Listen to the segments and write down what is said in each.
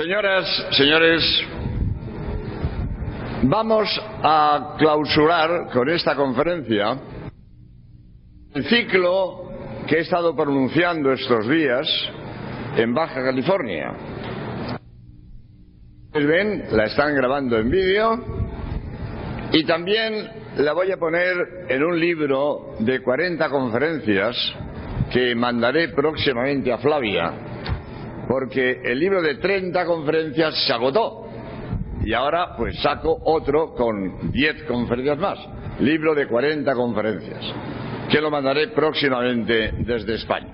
Señoras, señores, vamos a clausurar con esta conferencia el ciclo que he estado pronunciando estos días en Baja California. Ven, la están grabando en vídeo y también la voy a poner en un libro de 40 conferencias que mandaré próximamente a Flavia, porque el libro de 30 conferencias se agotó y ahora pues saco otro con 10 conferencias más, libro de 40 conferencias, que lo mandaré próximamente desde España.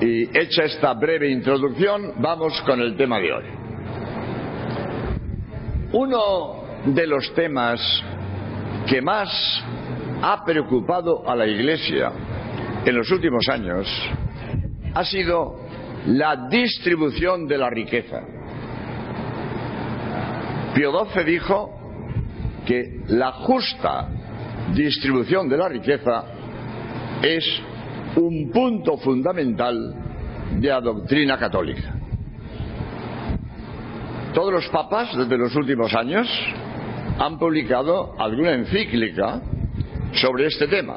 Y hecha esta breve introducción, vamos con el tema de hoy. Uno de los temas que más ha preocupado a la Iglesia en los últimos años ha sido la distribución de la riqueza. Pío XII dijo que la justa distribución de la riqueza es un punto fundamental de la doctrina católica. Todos los papas desde los últimos años han publicado alguna encíclica sobre este tema.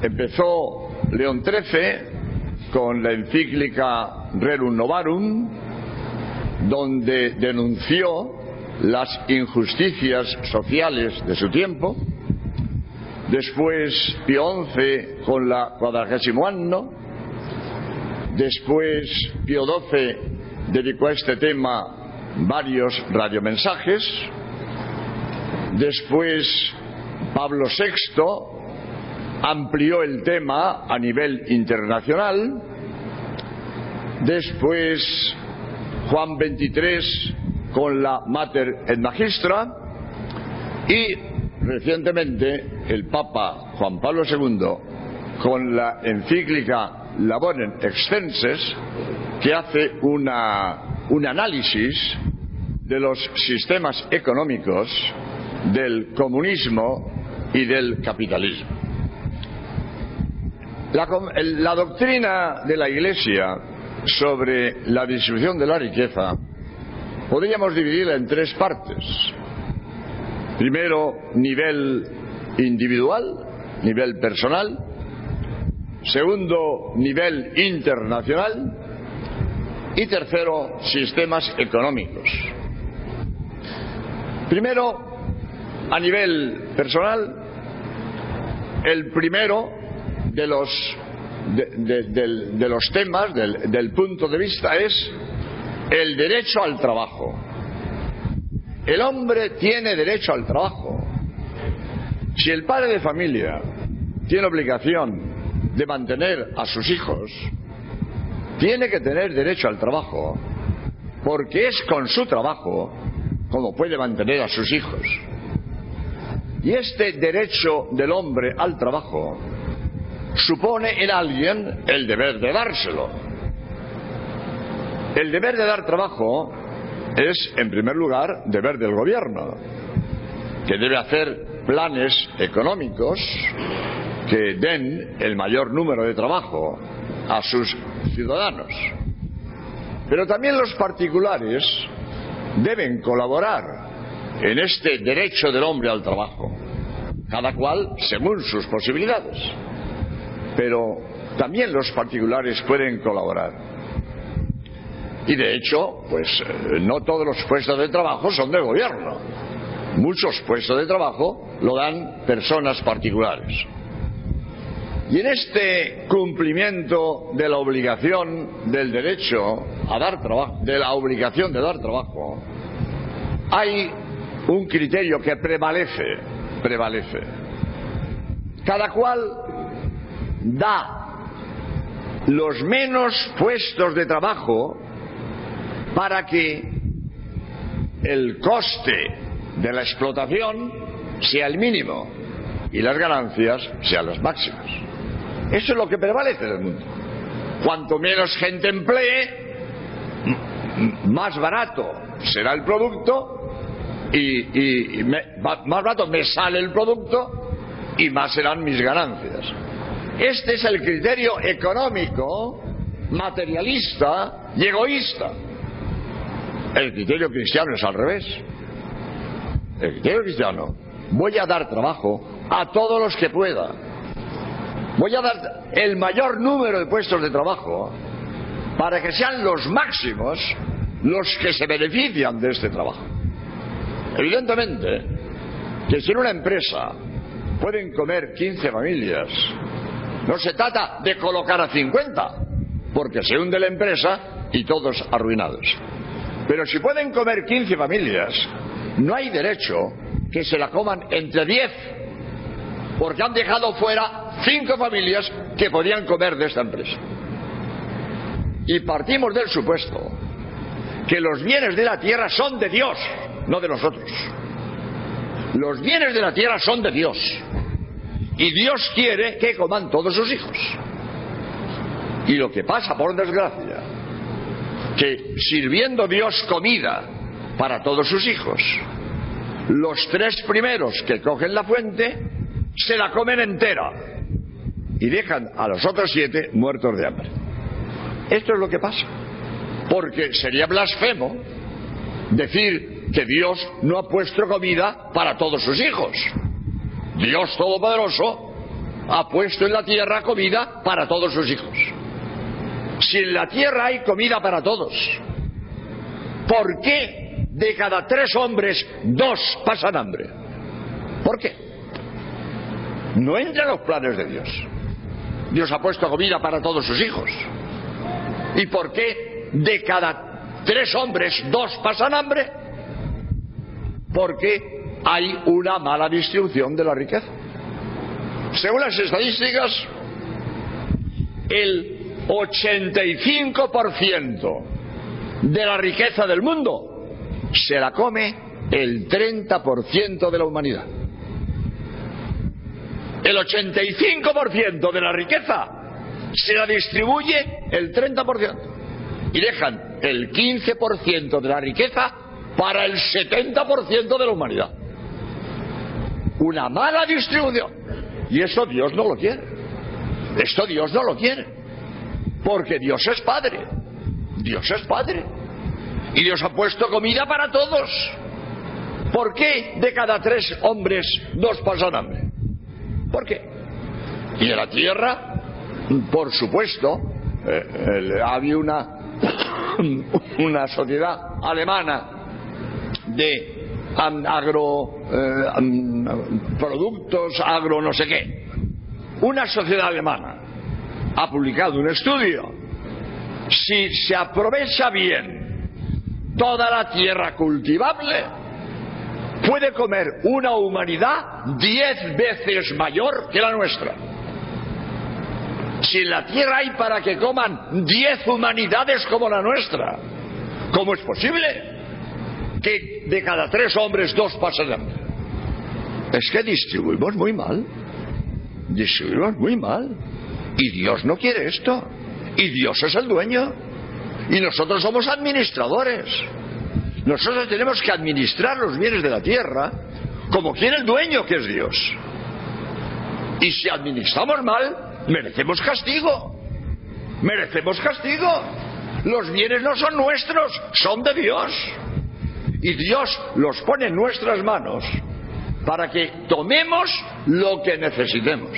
Empezó León XIII con la encíclica Rerum Novarum, donde denunció las injusticias sociales de su tiempo. Después Pío XI con la cuadragésimo anno. Después Pío XII dedicó a este tema varios radiomensajes. Después Pablo VI amplió el tema a nivel internacional. Después Juan XXIII con la Mater et Magistra y recientemente el Papa Juan Pablo II con la encíclica Laborem Extenses que hace un análisis de los sistemas económicos del comunismo y del capitalismo. La, doctrina de la Iglesia sobre la distribución de la riqueza podríamos dividirla en tres partes. Primero, nivel individual, nivel personal. Segundo, nivel internacional. Y tercero, sistemas económicos. Primero, a nivel personal, el primero de los, de, los temas, del punto de vista, es el derecho al trabajo. El hombre tiene derecho al trabajo. Si el padre de familia tiene obligación de mantener a sus hijos, tiene que tener derecho al trabajo, porque es con su trabajo como puede mantener a sus hijos. Y este derecho del hombre al trabajo supone en alguien el deber de dárselo. El deber de dar trabajo es, en primer lugar, deber del gobierno, que debe hacer planes económicos que den el mayor número de trabajo a sus ciudadanos. Pero también los particulares deben colaborar en este derecho del hombre al trabajo, cada cual según sus posibilidades. Pero también los particulares pueden colaborar. Y de hecho, pues no todos los puestos de trabajo son del gobierno. Muchos puestos de trabajo lo dan personas particulares. Y en este cumplimiento de la obligación del derecho a dar trabajo, de la obligación de dar trabajo, hay un criterio que prevalece, prevalece. Cada cual da los menos puestos de trabajo para que el coste de la explotación sea el mínimo y las ganancias sean las máximas. Eso es lo que prevalece en el mundo. Cuanto menos gente emplee, más barato será el producto y, más barato me sale el producto y más serán mis ganancias. Este es el criterio económico materialista y egoísta. El criterio cristiano es al revés. El criterio cristiano, voy a dar trabajo a todos los que pueda. Voy a dar el mayor número de puestos de trabajo para que sean los máximos los que se benefician de este trabajo. Evidentemente que si en una empresa pueden comer 15 familias, no se trata de colocar a 50, porque se hunde la empresa y todos arruinados. Pero si pueden comer 15 familias, no hay derecho que se la coman entre 10, porque han dejado fuera 5 familias que podían comer de esta empresa. Y partimos del supuesto que los bienes de la tierra son de Dios, no de nosotros. Los bienes de la tierra son de Dios. Y Dios quiere que coman todos sus hijos. Y lo que pasa, por desgracia, que sirviendo Dios comida para todos sus hijos, los tres primeros que cogen la fuente se la comen entera y dejan a los otros siete muertos de hambre. Esto es lo que pasa. Porque sería blasfemo decir que Dios no ha puesto comida para todos sus hijos. Dios Todopoderoso ha puesto en la tierra comida para todos sus hijos. Si en la tierra hay comida para todos, ¿por qué de cada tres hombres dos pasan hambre? ¿Por qué? No entra en los planes de Dios. Dios ha puesto comida para todos sus hijos. ¿Y por qué de cada tres hombres dos pasan hambre? Porque hay una mala distribución de la riqueza. Según las estadísticas, el 85% de la riqueza del mundo se la come el 30% de la humanidad. El 85% de la riqueza se la distribuye el 30% y dejan el 15% de la riqueza para el 70% de la humanidad. Una mala distribución. Y eso Dios no lo quiere. Esto Dios no lo quiere. Porque Dios es Padre. Dios es Padre. Y Dios ha puesto comida para todos. ¿Por qué de cada tres hombres dos pasan hambre? ¿Por qué? Y en la tierra, por supuesto, eh, había una, una sociedad alemana de agro eh, productos, agro no sé qué. Una sociedad alemana ha publicado un estudio. Si se aprovecha bien toda la tierra cultivable, puede comer una humanidad diez veces mayor que la nuestra. Si en la tierra hay para que coman diez humanidades como la nuestra, ¿cómo es posible que de cada tres hombres dos pasen hambre? Es que distribuimos muy mal. Distribuimos muy mal. Y Dios no quiere esto. Y Dios es el dueño. Y nosotros somos administradores. Nosotros tenemos que administrar los bienes de la tierra como quiere el dueño que es Dios. Y si administramos mal, merecemos castigo. Merecemos castigo. Los bienes no son nuestros, son de Dios. Y Dios los pone en nuestras manos para que tomemos lo que necesitemos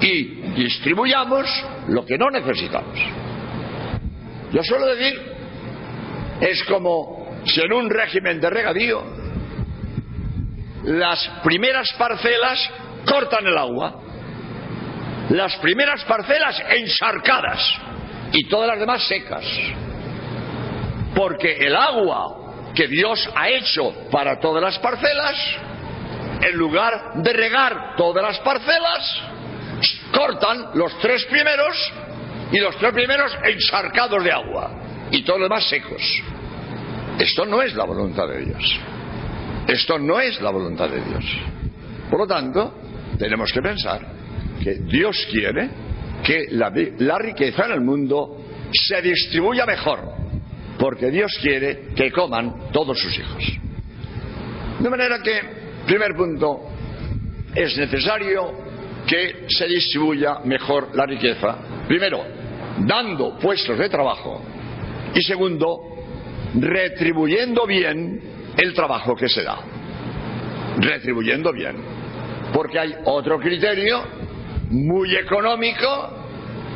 y distribuyamos lo que no necesitamos. Yo suelo decir, es como si en un régimen de regadío las primeras parcelas cortan el agua, las primeras parcelas encharcadas y todas las demás secas, porque el agua que Dios ha hecho para todas las parcelas, en lugar de regar todas las parcelas, cortan los tres primeros y los tres primeros encharcados de agua y todos los demás secos. Esto no es la voluntad de Dios. Esto no es la voluntad de Dios. Por lo tanto, tenemos que pensar que Dios quiere que la, la riqueza en el mundo se distribuya mejor, porque Dios quiere que coman todos sus hijos. De manera que, primer punto, es necesario que se distribuya mejor la riqueza. Primero, dando puestos de trabajo y segundo, retribuyendo bien el trabajo que se da. Retribuyendo bien. Porque hay otro criterio muy económico,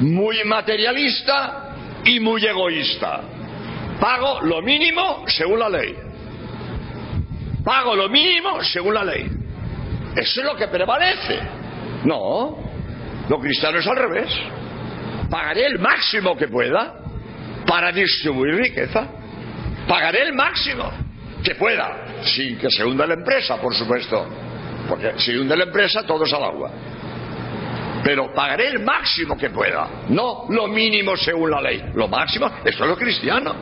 muy materialista y muy egoísta. Pago lo mínimo según la ley. Pago lo mínimo según la ley. Eso es lo que prevalece. No, lo cristiano es al revés. Pagaré el máximo que pueda para distribuir riqueza. Pagaré el máximo que pueda, sin que se hunda la empresa, por supuesto. Porque si hunde la empresa, todo es al agua. Pero pagaré el máximo que pueda, no lo mínimo según la ley. Lo máximo, eso es lo cristiano.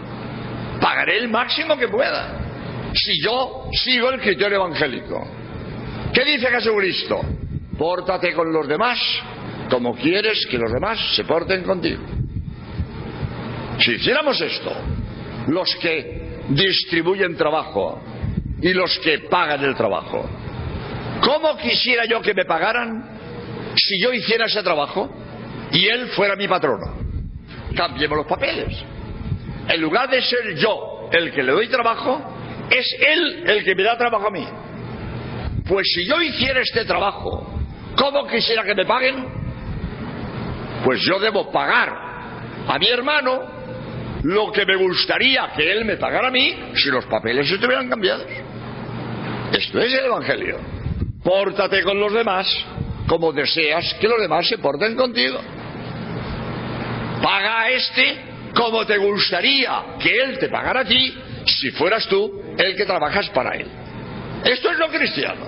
Pagaré el máximo que pueda. Si yo sigo el criterio evangélico. ¿Qué dice Jesucristo? Pórtate con los demás como quieres que los demás se porten contigo. Si hiciéramos esto, los que distribuyen trabajo y los que pagan el trabajo, ¿cómo quisiera yo que me pagaran si yo hiciera ese trabajo y él fuera mi patrono? Cambiemos los papeles. En lugar de ser yo el que le doy trabajo, es él el que me da trabajo a mí. Pues si yo hiciera este trabajo, ¿cómo quisiera que me paguen? Pues yo debo pagar a mi hermano lo que me gustaría que él me pagara a mí si los papeles estuvieran cambiados. Esto es el Evangelio. Pórtate con los demás como deseas que los demás se porten contigo. Paga a este como te gustaría que él te pagara a ti si fueras tú el que trabajas para él. Esto es lo cristiano.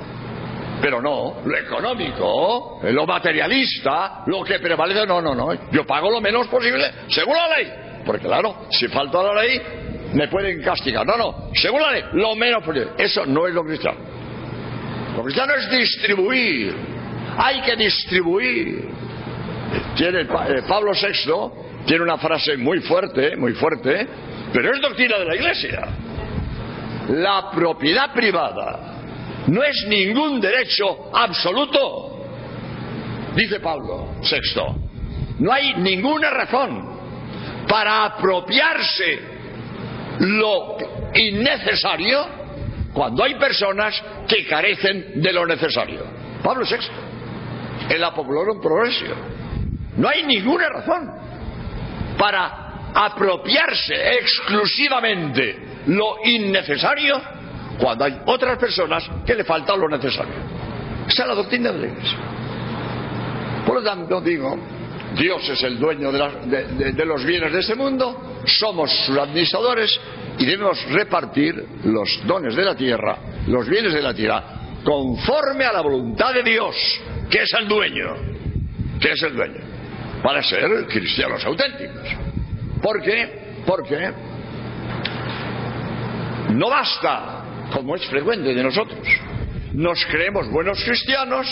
Pero no, lo económico, lo materialista, lo que prevalece, no, no, no. Yo pago lo menos posible, según la ley. Porque claro, si falta la ley, me pueden castigar. No, no, según la ley, lo menos posible. Eso no es lo cristiano. Lo cristiano es distribuir. Hay que distribuir. Tiene eh, Pablo VI tiene una frase muy fuerte, muy fuerte, pero es doctrina de la Iglesia. La propiedad privada no es ningún derecho absoluto, dice Pablo VI. No hay ninguna razón para apropiarse lo innecesario cuando hay personas que carecen de lo necesario. Pablo VI, en la Popular Progresio. No hay ninguna razón para apropiarse exclusivamente lo innecesario cuando hay otras personas que le falta lo necesario. Esa es la doctrina de la Iglesia. Por lo tanto, digo, Dios es el dueño de, los bienes de este mundo, somos sus administradores y debemos repartir los dones de la tierra, los bienes de la tierra, conforme a la voluntad de Dios, que es el dueño, que es el dueño, para ser cristianos auténticos. ¿Por qué? Porque no basta, como es frecuente de nosotros, nos creemos buenos cristianos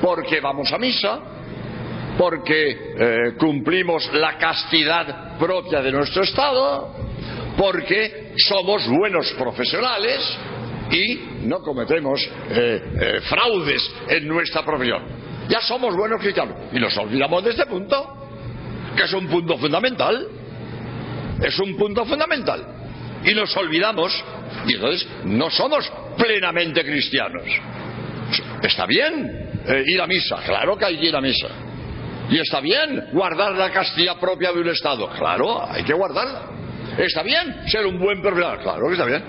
porque vamos a misa, porque eh, cumplimos la castidad propia de nuestro Estado, porque somos buenos profesionales y no cometemos eh, eh, fraudes en nuestra profesión. Ya somos buenos cristianos y nos olvidamos de este punto, que es un punto fundamental. Es un punto fundamental. Y nos olvidamos y entonces no somos plenamente cristianos. Está bien ir a misa, claro que hay que ir a misa y está bien guardar la castilla propia de un Estado. Claro, hay que guardarla. Está bien ser un buen profesional. Claro que está bien.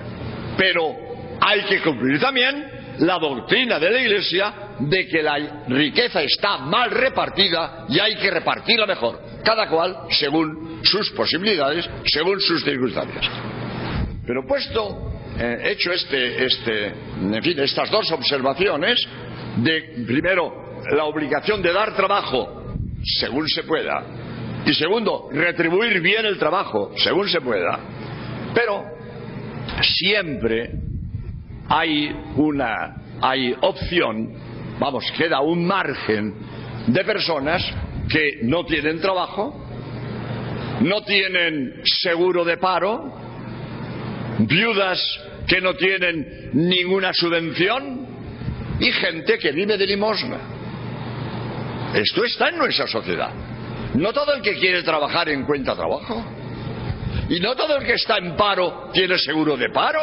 Pero hay que cumplir también la doctrina de la Iglesia de que la riqueza está mal repartida y hay que repartirla mejor. Cada cual según sus posibilidades, según sus circunstancias. Pero puesto, eh, hecho este, este, en fin, estas dos observaciones de, primero, la obligación de dar trabajo según se pueda. Y segundo, retribuir bien el trabajo, según se pueda. Pero siempre hay una hay opción, vamos, queda un margen de personas que no tienen trabajo, no tienen seguro de paro, viudas que no tienen ninguna subvención y gente que vive de limosna. Esto está en nuestra sociedad. No todo el que quiere trabajar encuentra trabajo. Y no todo el que está en paro tiene seguro de paro.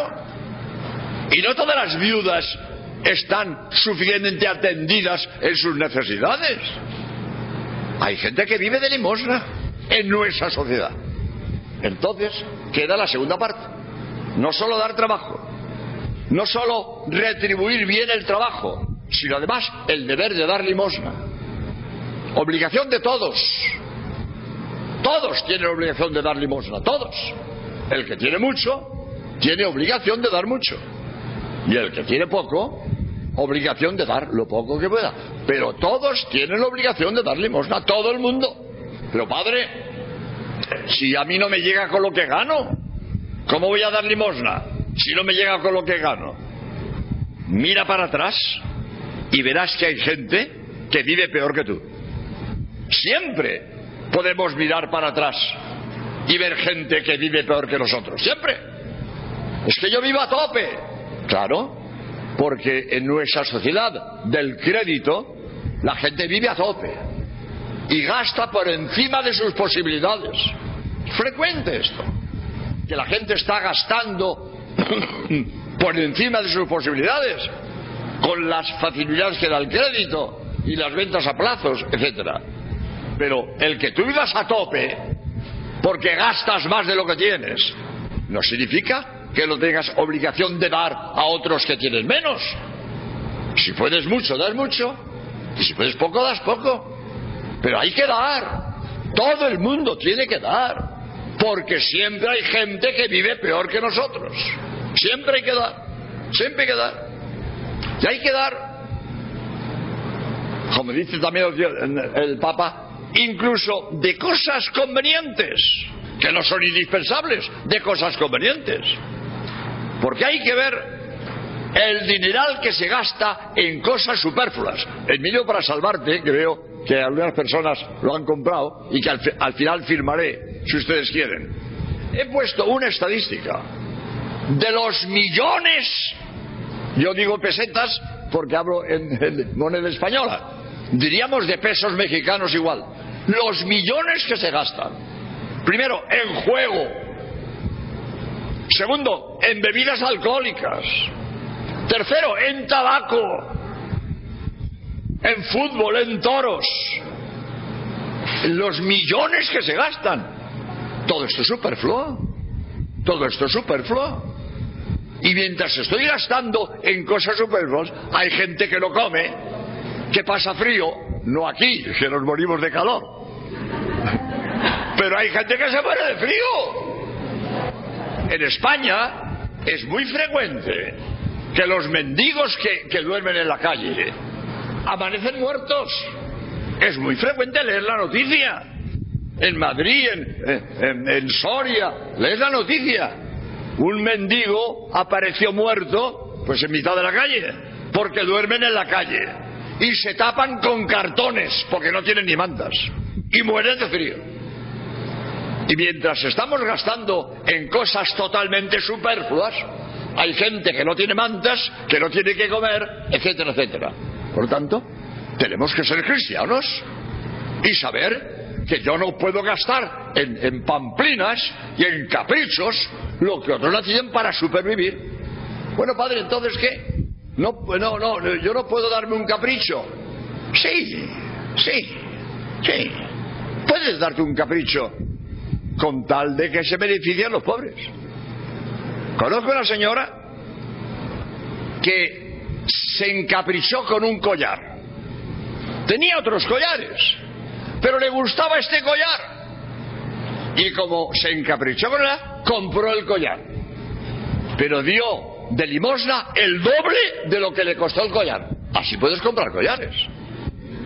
Y no todas las viudas están suficientemente atendidas en sus necesidades. Hay gente que vive de limosna en nuestra sociedad. Entonces, queda la segunda parte. No solo dar trabajo, no solo retribuir bien el trabajo, sino además el deber de dar limosna. Obligación de todos. Todos tienen obligación de dar limosna, todos. El que tiene mucho, tiene obligación de dar mucho. Y el que tiene poco, obligación de dar lo poco que pueda. Pero todos tienen la obligación de dar limosna, todo el mundo. Pero padre, si a mí no me llega con lo que gano, ¿cómo voy a dar limosna? Si no me llega con lo que gano. Mira para atrás y verás que hay gente que vive peor que tú. Siempre podemos mirar para atrás y ver gente que vive peor que nosotros. Siempre. Es que yo vivo a tope. Claro, porque en nuestra sociedad del crédito la gente vive a tope y gasta por encima de sus posibilidades. Es frecuente esto, que la gente está gastando por encima de sus posibilidades con las facilidades que da el crédito y las ventas a plazos, etcétera. Pero el que tú vivas a tope porque gastas más de lo que tienes, no significa que lo tengas obligación de dar a otros que tienen menos. Si puedes mucho, das mucho. Y si puedes poco, das poco. Pero hay que dar. Todo el mundo tiene que dar. Porque siempre hay gente que vive peor que nosotros. Siempre hay que dar. Siempre hay que dar. Y hay que dar, como dice también el Papa, incluso de cosas convenientes, que no son indispensables, de cosas convenientes. Porque hay que ver el dineral que se gasta en cosas superfluas. El mío para salvarte, que veo que algunas personas lo han comprado y que al, final firmaré, si ustedes quieren. He puesto una estadística de los millones, yo digo pesetas porque hablo en moneda española, diríamos de pesos mexicanos igual, los millones que se gastan. Primero, en juego, Segundo, en bebidas alcohólicas. Tercero, en tabaco. En fútbol, en toros. Los millones que se gastan. Todo esto es superfluo. Todo esto es superfluo. Y mientras estoy gastando en cosas superfluas, hay gente que no come, que pasa frío, no aquí, que nos morimos de calor. Pero hay gente que se muere de frío en España es muy frecuente que los mendigos que, duermen en la calle amanecen muertos. Es muy frecuente leer la noticia. En Madrid, en, en, Soria, lees la noticia. Un mendigo apareció muerto, pues en mitad de la calle, porque duermen en la calle. Y se tapan con cartones, porque no tienen ni mantas. Y mueren de frío. Y mientras estamos gastando en cosas totalmente superfluas, hay gente que no tiene mantas, que no tiene que comer, etcétera, etcétera. Por tanto, tenemos que ser cristianos y saber que yo no puedo gastar en, pamplinas y en caprichos lo que otros no tienen para supervivir. Bueno, padre, entonces qué? No, no, no, yo no puedo darme un capricho. Sí, sí, sí. Puedes darte un capricho con tal de que se beneficien los pobres. Conozco una señora que se encaprichó con un collar. Tenía otros collares, pero le gustaba este collar. Y como se encaprichó con él, compró el collar. Pero dio de limosna el doble de lo que le costó el collar. Así puedes comprar collares.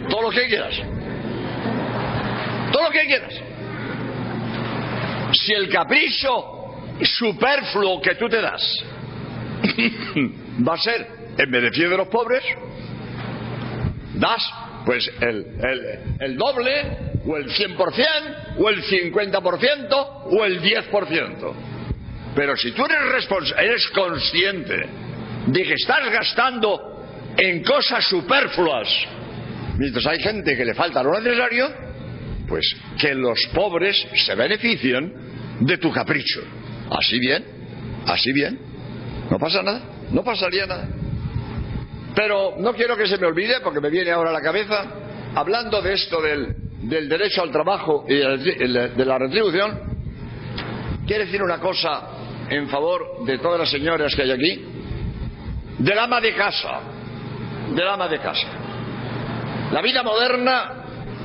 Todo lo que quieras. Todo lo que quieras si el capricho superfluo que tú te das va a ser en beneficio de los pobres, das pues el, doble, o el 100%, o el 50%, o el 10%. Pero si tú eres, eres consciente de que estás gastando en cosas superfluas, mientras hay gente que le falta lo necesario, pues que los pobres se beneficien de tu capricho. Así bien, así bien. No pasa nada, no pasaría nada. Pero no quiero que se me olvide, porque me viene ahora a la cabeza, hablando de esto del, del derecho al trabajo y de la retribución, quiero decir una cosa en favor de todas las señoras que hay aquí, del ama de casa, del ama de casa. La vida moderna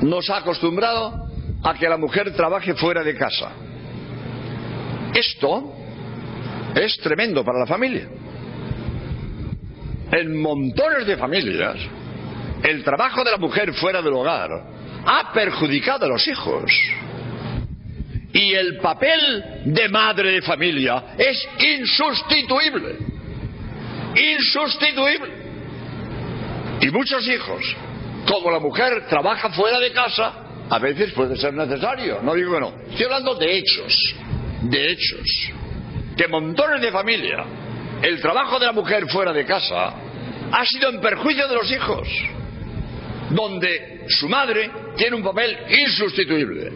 nos ha acostumbrado a que la mujer trabaje fuera de casa. Esto es tremendo para la familia. En montones de familias, el trabajo de la mujer fuera del hogar ha perjudicado a los hijos. Y el papel de madre de familia es insustituible. Insustituible. Y muchos hijos, como la mujer trabaja fuera de casa, a veces puede ser necesario. No digo que no. Estoy hablando de hechos. De hechos. Que montones de familia, el trabajo de la mujer fuera de casa ha sido en perjuicio de los hijos. Donde su madre tiene un papel insustituible.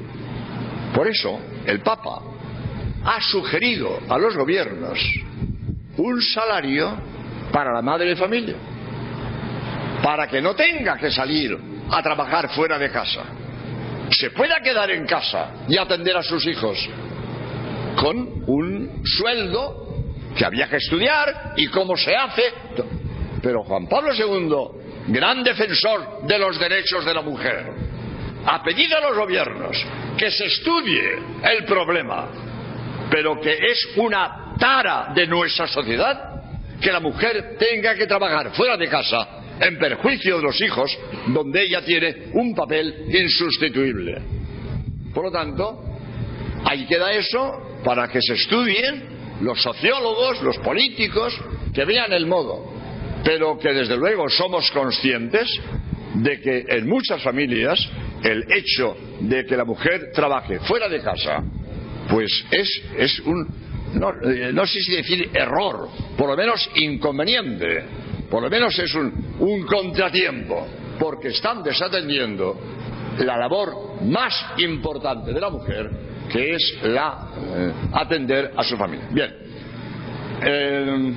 Por eso, el Papa ha sugerido a los gobiernos un salario para la madre de familia, para que no tenga que salir a trabajar fuera de casa, se pueda quedar en casa y atender a sus hijos con un sueldo que había que estudiar y cómo se hace. Pero Juan Pablo II, gran defensor de los derechos de la mujer, ha pedido a los gobiernos que se estudie el problema, pero que es una tara de nuestra sociedad que la mujer tenga que trabajar fuera de casa en perjuicio de los hijos, donde ella tiene un papel insustituible. Por lo tanto, ahí queda eso para que se estudien los sociólogos, los políticos, que vean el modo, pero que desde luego somos conscientes de que en muchas familias el hecho de que la mujer trabaje fuera de casa, pues es, es un, no, eh, no, sé si decir error, por lo menos inconveniente, por lo menos es un, contratiempo, porque están desatendiendo la labor más importante de la mujer, que es la eh, atender a su familia. Bien, eh,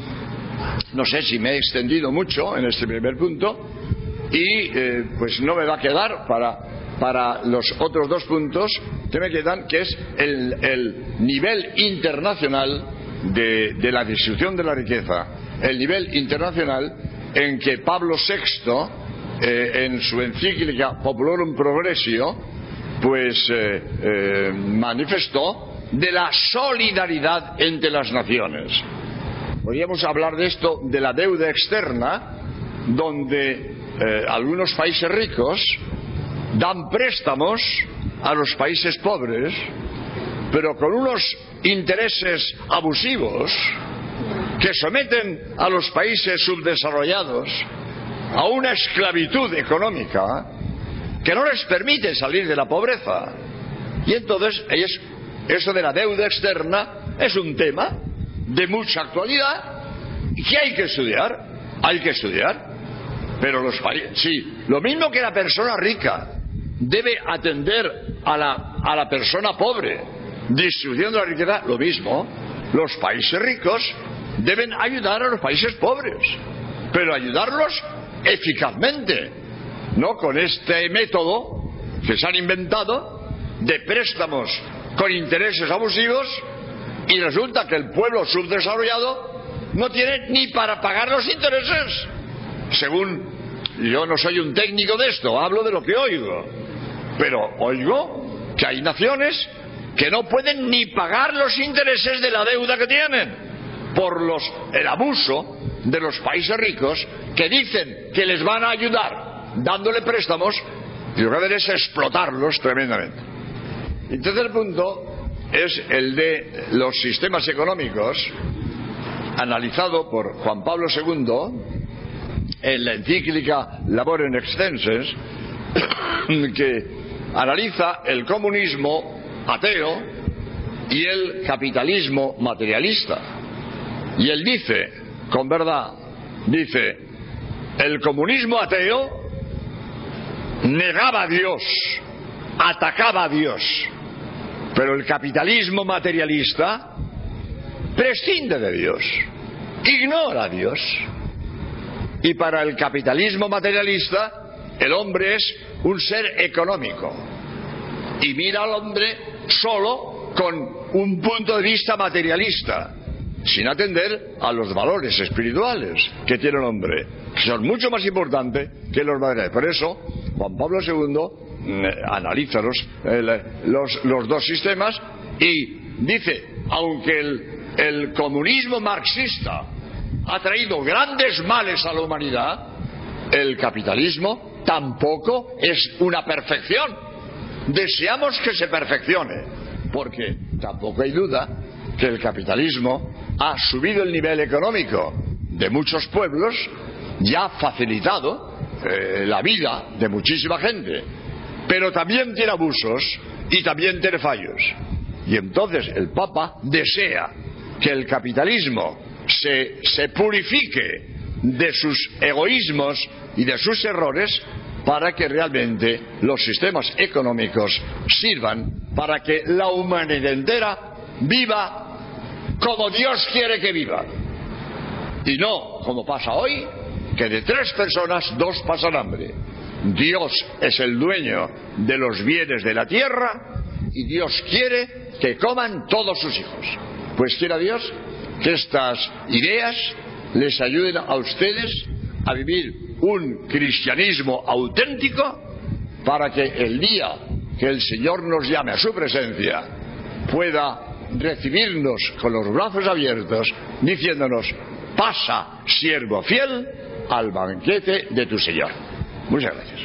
no sé si me he extendido mucho en este primer punto y pues no me va a quedar para para los otros dos puntos que me quedan, que es el, nivel internacional de, la distribución de la riqueza, el nivel internacional en que Pablo VI, eh, en su encíclica Populorum Progressio, pues eh, eh, manifestó de la solidaridad entre las naciones. Podríamos hablar de esto, de la deuda externa, donde algunos países ricos dan préstamos a los países pobres, pero con unos intereses abusivos que someten a los países subdesarrollados a una esclavitud económica que no les permite salir de la pobreza. Y entonces eso de la deuda externa es un tema de mucha actualidad que hay que estudiar, hay que estudiar. Pero los países, sí, lo mismo que la persona rica debe atender a la, a la persona pobre, distribuyendo la riqueza, lo mismo, los países ricos deben ayudar a los países pobres, pero ayudarlos eficazmente, no con este método que se han inventado de préstamos con intereses abusivos y resulta que el pueblo subdesarrollado no tiene ni para pagar los intereses. Según yo no soy un técnico de esto, hablo de lo que oigo. Pero oigo que hay naciones que no pueden ni pagar los intereses de la deuda que tienen por los, el abuso de los países ricos que dicen que les van a ayudar dándole préstamos y lo que hacen es explotarlos tremendamente. Y tercer punto es el de los sistemas económicos analizado por Juan Pablo II en la encíclica Labor en Extenses que analiza el comunismo ateo y el capitalismo materialista. Y él dice, con verdad, dice, el comunismo ateo negaba a Dios atacaba a Dios. Pero el capitalismo materialista prescinde de Dios, ignora a Dios. Y para el capitalismo materialista, el hombre es un ser económico. Y mira al hombre solo con un punto de vista materialista, sin atender a los valores espirituales que tiene el hombre, que son mucho más importantes que los materiales. Por eso, Juan Pablo II mm, analiza los, los dos sistemas y dice, aunque el, el comunismo marxista ha traído grandes males a la humanidad, el capitalismo tampoco es una perfección. Deseamos que se perfeccione, porque tampoco hay duda que el capitalismo ha subido el nivel económico de muchos pueblos y ha facilitado eh, la vida de muchísima gente, pero también tiene abusos y también tiene fallos. Y entonces el Papa desea que el capitalismo se, purifique de sus egoísmos y de sus errores para que realmente los sistemas económicos sirvan para que la humanidad entera viva como Dios quiere que viva. Y no como pasa hoy, que de tres personas dos pasan hambre. Dios es el dueño de los bienes de la tierra y Dios quiere que coman todos sus hijos. Pues quiera Dios que estas ideas les ayuden a ustedes a vivir un cristianismo auténtico para que el día que el Señor nos llame a su presencia pueda recibirnos con los brazos abiertos diciéndonos pasa siervo fiel al banquete de tu Señor. Muchas gracias.